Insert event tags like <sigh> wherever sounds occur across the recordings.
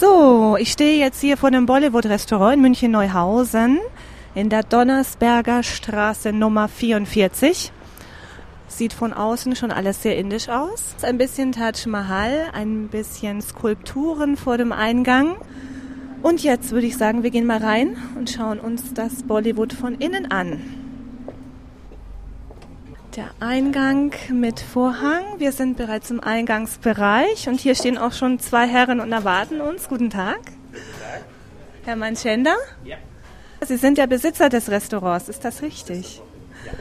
So, ich stehe jetzt hier vor dem Bollywood-Restaurant in München-Neuhausen in der Donnersberger Straße Nummer 44. Sieht von außen schon alles sehr indisch aus. Ein bisschen Taj Mahal, ein bisschen Skulpturen vor dem Eingang. Und jetzt würde ich sagen, wir gehen mal rein und schauen uns das Bollywood von innen an. Der Eingang mit Vorhang. Wir sind bereits im Eingangsbereich und hier stehen auch schon zwei Herren und erwarten uns. Guten Tag. Guten Tag. Herr Manchenda? Ja. Sie sind der Besitzer des Restaurants, ist das richtig? Ja.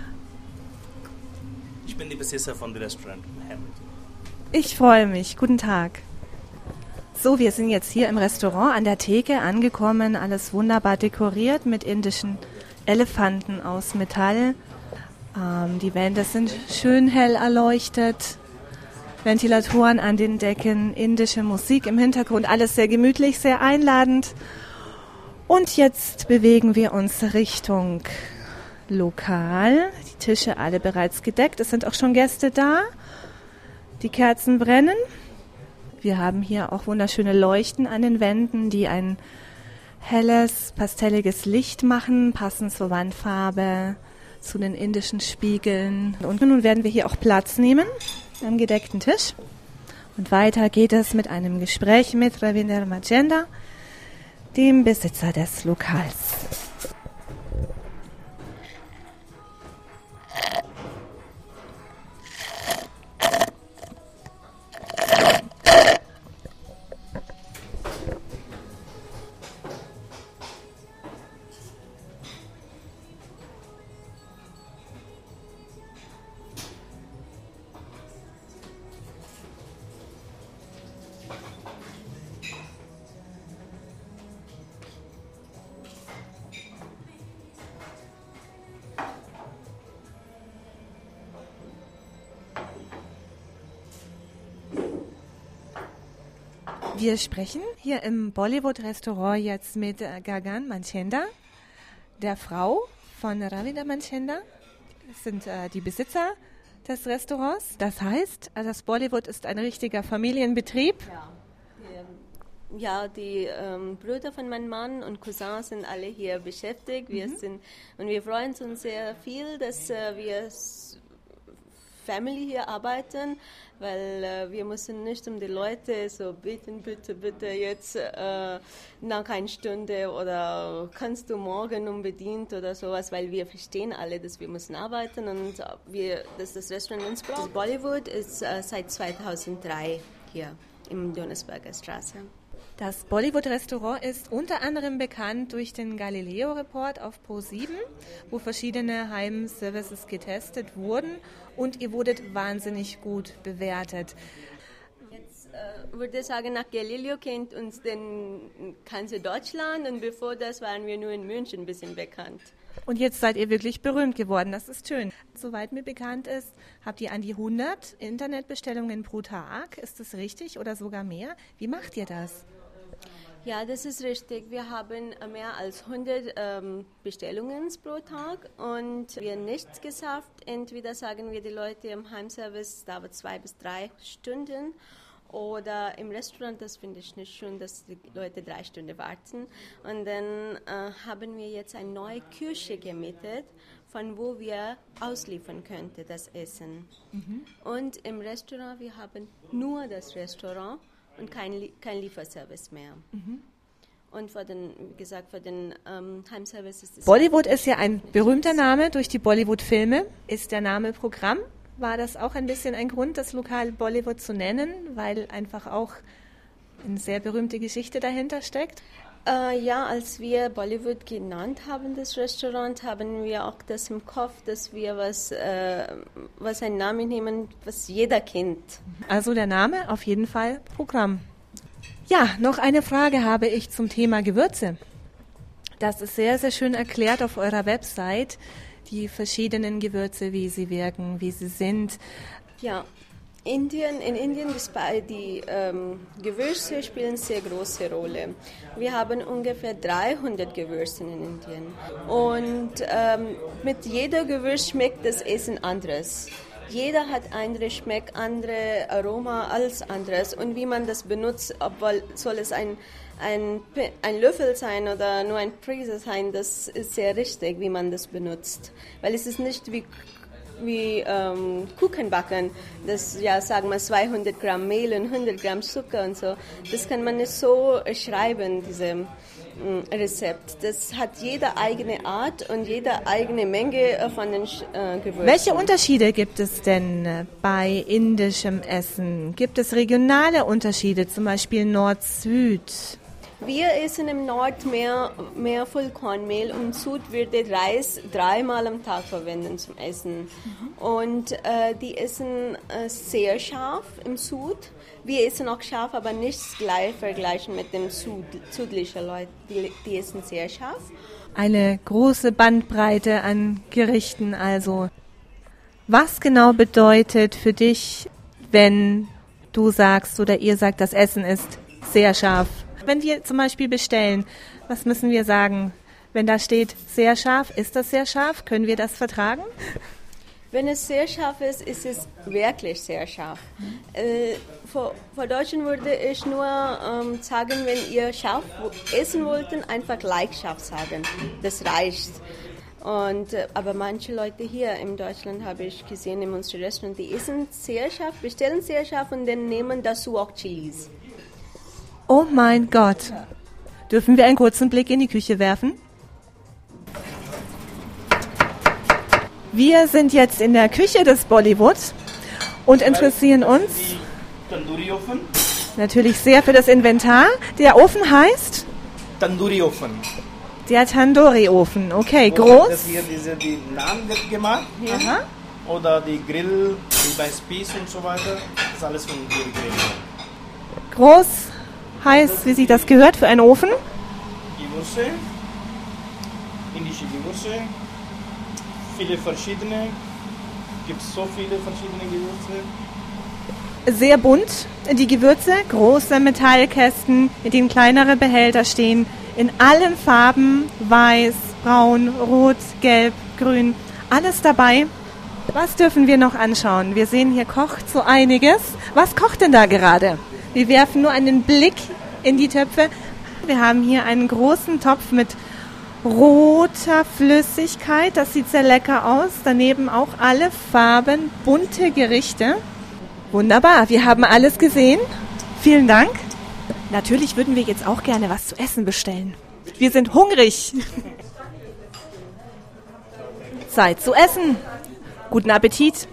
Ich bin der Besitzer von dem Restaurant. Ich freue mich. Guten Tag. So, wir sind jetzt hier im Restaurant an der Theke angekommen. Alles wunderbar dekoriert mit indischen Elefanten aus Metall. Ähm, die Wände sind schön hell erleuchtet. Ventilatoren an den Decken, indische Musik im Hintergrund, alles sehr gemütlich, sehr einladend. Und jetzt bewegen wir uns Richtung Lokal. Die Tische alle bereits gedeckt. Es sind auch schon Gäste da. Die Kerzen brennen. Wir haben hier auch wunderschöne Leuchten an den Wänden, die ein helles, pastelliges Licht machen, passend zur Wandfarbe zu den indischen Spiegeln. Und nun werden wir hier auch Platz nehmen am gedeckten Tisch. Und weiter geht es mit einem Gespräch mit Ravinder Magenda, dem Besitzer des Lokals. Wir sprechen hier im Bollywood-Restaurant jetzt mit äh, Gagan Manchenda, der Frau von Ravida Manchenda. Das sind äh, die Besitzer des Restaurants. Das heißt, also das Bollywood ist ein richtiger Familienbetrieb. Ja. Ja, die ähm, Brüder von meinem Mann und Cousins sind alle hier beschäftigt. Wir mhm. sind und wir freuen uns sehr viel, dass äh, wir Family hier arbeiten, weil äh, wir müssen nicht um die Leute so bitten, bitte, bitte jetzt äh, nach einer Stunde oder kannst du morgen unbedingt oder sowas, weil wir verstehen alle, dass wir müssen arbeiten und wir, dass das Restaurant uns braucht. Bollywood ist äh, seit 2003 hier im Donnersberger Straße. Das Bollywood-Restaurant ist unter anderem bekannt durch den Galileo-Report auf Pro7, wo verschiedene Heimservices getestet wurden und ihr wurdet wahnsinnig gut bewertet. Jetzt äh, würde ich sagen, nach Galileo kennt uns den ganze Deutschland und bevor das waren wir nur in München ein bisschen bekannt. Und jetzt seid ihr wirklich berühmt geworden. Das ist schön. Soweit mir bekannt ist, habt ihr an die 100 Internetbestellungen pro Tag. Ist das richtig oder sogar mehr? Wie macht ihr das? Ja, das ist richtig. Wir haben mehr als 100 ähm, Bestellungen pro Tag und wir haben nichts geschafft. Entweder sagen wir die Leute im Heimservice, dauert zwei bis drei Stunden oder im Restaurant, das finde ich nicht schön, dass die Leute drei Stunden warten. Und dann äh, haben wir jetzt eine neue Küche gemietet, von wo wir ausliefern könnten, das Essen. Mhm. Und im Restaurant, wir haben nur das Restaurant und kein, kein Lieferservice mehr. Mhm. Und für den, wie gesagt, für den ähm, Heimservice ist es. Bollywood ist ja ein berühmter Name durch die Bollywood-Filme. Ist der Name Programm? War das auch ein bisschen ein Grund, das Lokal Bollywood zu nennen, weil einfach auch eine sehr berühmte Geschichte dahinter steckt? Äh, ja, als wir Bollywood genannt haben, das Restaurant, haben wir auch das im Kopf, dass wir was, äh, was einen Namen nehmen, was jeder kennt. Also der Name auf jeden Fall Programm. Ja, noch eine Frage habe ich zum Thema Gewürze. Das ist sehr, sehr schön erklärt auf eurer Website, die verschiedenen Gewürze, wie sie wirken, wie sie sind. Ja, Indien, in Indien die ähm, Gewürze spielen sehr große Rolle. Wir haben ungefähr 300 Gewürze in Indien und ähm, mit jeder Gewürz schmeckt das Essen anders. jeder hat andere Geschmack, andere Aroma als anderes und wie man das benutzt, obwohl soll es ein, ein, ein Löffel sein oder nur ein Prise sein, das ist sehr richtig, wie man das benutzt. Weil es ist nicht wie wie ähm, Kuchen backen, das ja sagen wir 200 Gramm Mehl und 100 Gramm Zucker und so. Das kann man nicht so schreiben, diese mm, Rezept. Das hat jede eigene Art und jede eigene Menge von den äh, Gewürzen. Welche Unterschiede gibt es denn äh, bei indischem Essen? Gibt es regionale Unterschiede, zum Beispiel Nord-Süd? Wir essen im Nord mehr, mehr Vollkornmehl und im Süd wird der Reis dreimal am Tag verwendet zum Essen. Mhm. Und äh, die essen äh, sehr scharf im Süd. Wir essen auch scharf, aber nicht gleich vergleichen mit den Süd, südlichen Leuten. Die, die essen sehr scharf. Eine große Bandbreite an Gerichten also. Was genau bedeutet für dich, wenn du sagst oder ihr sagt, das Essen ist sehr scharf? Wenn wir zum Beispiel bestellen, was müssen wir sagen? Wenn da steht sehr scharf, ist das sehr scharf? Können wir das vertragen? Wenn es sehr scharf ist, ist es wirklich sehr scharf. Äh, für, für Deutschen würde ich nur ähm, sagen, wenn ihr scharf essen wollt, einfach gleich scharf sagen. Das reicht. Und, äh, aber manche Leute hier in Deutschland habe ich gesehen in unserem Restaurant, die essen sehr scharf, bestellen sehr scharf und dann nehmen dazu auch Chilis. Oh mein Gott. Dürfen wir einen kurzen Blick in die Küche werfen? Wir sind jetzt in der Küche des Bollywood und interessieren uns natürlich sehr für das Inventar. Der Ofen heißt? Tandoori Ofen. Der Tandoori-Ofen, okay, groß. Das hier diese, die wird gemacht. Aha. Oder die Grill, wie bei Spieß und so weiter. Das ist alles von hier Grill. Groß, heiß, wie sich das gehört für einen Ofen. Gewürze, indische Gewürze, viele verschiedene, gibt so viele verschiedene Gewürze. Sehr bunt, die Gewürze, große Metallkästen, in denen kleinere Behälter stehen, in allen Farben, weiß, braun, rot, gelb, grün, alles dabei. Was dürfen wir noch anschauen? Wir sehen, hier kocht so einiges. Was kocht denn da gerade? Wir werfen nur einen Blick in die Töpfe. Wir haben hier einen großen Topf mit roter Flüssigkeit. Das sieht sehr lecker aus. Daneben auch alle Farben, bunte Gerichte. Wunderbar, wir haben alles gesehen. Vielen Dank. Natürlich würden wir jetzt auch gerne was zu essen bestellen. Wir sind hungrig. <laughs> Zeit zu essen. Guten Appetit.